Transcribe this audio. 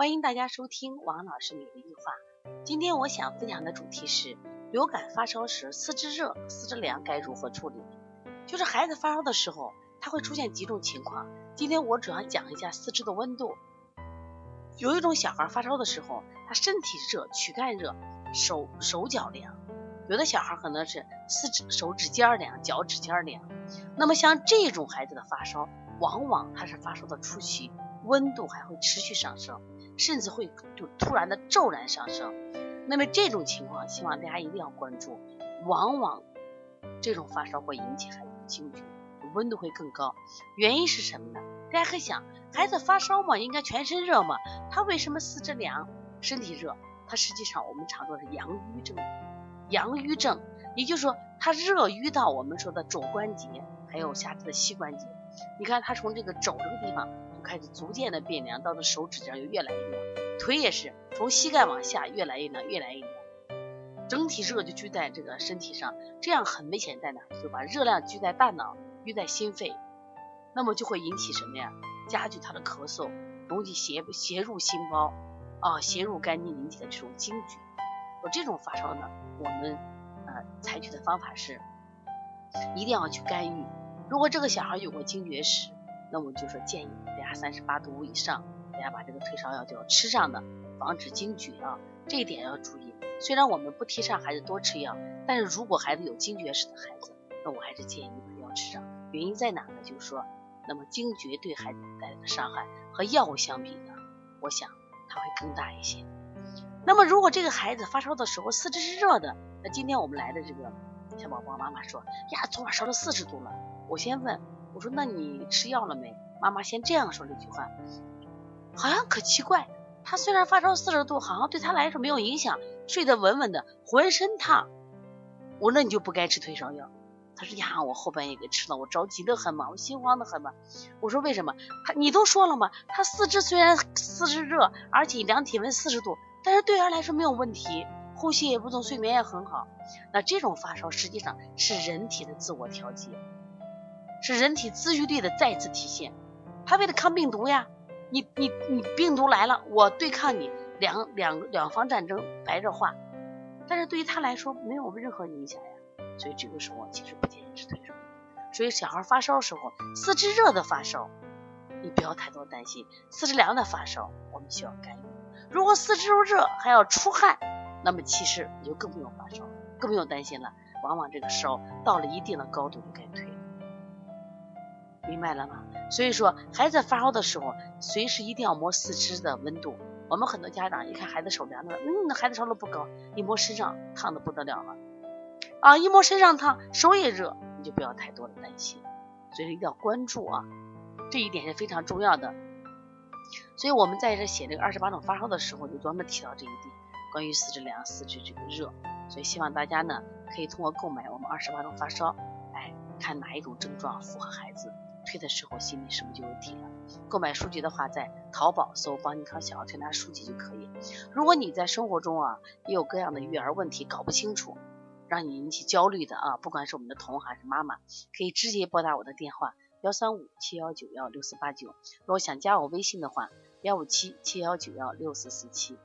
欢迎大家收听王老师每日一话。今天我想分享的主题是流感发烧时四肢热、四肢凉该如何处理？就是孩子发烧的时候，他会出现几种情况。今天我主要讲一下四肢的温度。有一种小孩发烧的时候，他身体热、躯干热，手手脚凉；有的小孩可能是四指手指尖凉、脚趾尖凉。那么像这种孩子的发烧，往往他是发烧的初期，温度还会持续上升，甚至会就突然的骤然上升。那么这种情况，希望大家一定要关注。往往这种发烧会引起孩子的惊厥，温度会更高。原因是什么呢？大家可以想，孩子发烧嘛，应该全身热嘛，他为什么四肢凉、身体热？他实际上我们常说是阳瘀症。阳瘀症，也就是说他热瘀到我们说的肘关节，还有下肢的膝关节。你看他从这个肘这个地方就开始逐渐的变凉，到这手指尖就越来越凉，腿也是从膝盖往下越来越凉，越来越凉，整体热就聚在这个身体上，这样很危险在哪？就把热量聚在大脑，聚在心肺。那么就会引起什么呀？加剧他的咳嗽，容易邪邪入心包啊，邪入肝经引起的这种惊厥。有这种发烧呢，我们呃采取的方法是，一定要去干预。如果这个小孩有过惊厥史，那我就说建议大家三十八度五以上，大家把这个退烧药就要吃上的，防止惊厥啊。这一点要注意。虽然我们不提倡孩子多吃药，但是如果孩子有惊厥史的孩子，那我还是建议把药吃上。原因在哪呢？就是说。那么惊厥对孩子带来的伤害和药物相比呢，我想它会更大一些。那么如果这个孩子发烧的时候四肢是热的，那今天我们来的这个小宝宝妈妈说呀，昨晚烧了四十度了。我先问，我说那你吃药了没？妈妈先这样说了一句话，好像可奇怪，他虽然发烧四十度，好像对他来说没有影响，睡得稳稳的，浑身烫。我说那你就不该吃退烧药。他说呀，我后半夜给吃了，我着急的很嘛，我心慌的很嘛。我说为什么？他你都说了嘛，他四肢虽然四肢热，而且量体温四十度，但是对他来说没有问题，呼吸也不重，睡眠也很好。那这种发烧实际上是人体的自我调节，是人体自愈力的再次体现。他为了抗病毒呀，你你你病毒来了，我对抗你，两两两方战争白热化，但是对于他来说没有任何影响呀。所以这个时候其实不建议吃退烧药。所以小孩发烧时候，四肢热的发烧，你不要太多担心；四肢凉的发烧，我们需要干预。如果四肢热还要出汗，那么其实你就更不用发烧，更不用担心了。往往这个烧到了一定的高度就该退，明白了吗？所以说孩子发烧的时候，随时一定要摸四肢的温度。我们很多家长一看孩子手凉的，嗯，那孩子烧的不高，一摸身上烫的不得了了。啊，一摸身上烫，手也热，你就不要太多的担心，所以一定要关注啊，这一点是非常重要的。所以我们在这写这个二十八种发烧的时候，就专门提到这一点，关于四肢凉、四肢这个热。所以希望大家呢，可以通过购买我们二十八种发烧，哎，看哪一种症状符合孩子，退的时候心里是不是就有底了？购买书籍的话，在淘宝搜“邦尼康小儿推拿书籍”就可以。如果你在生活中啊，也有各样的育儿问题，搞不清楚。让你引起焦虑的啊，不管是我们的童还是妈妈，可以直接拨打我的电话幺三五七幺九幺六四八九。如果想加我微信的话，幺五七七幺九幺六四四七。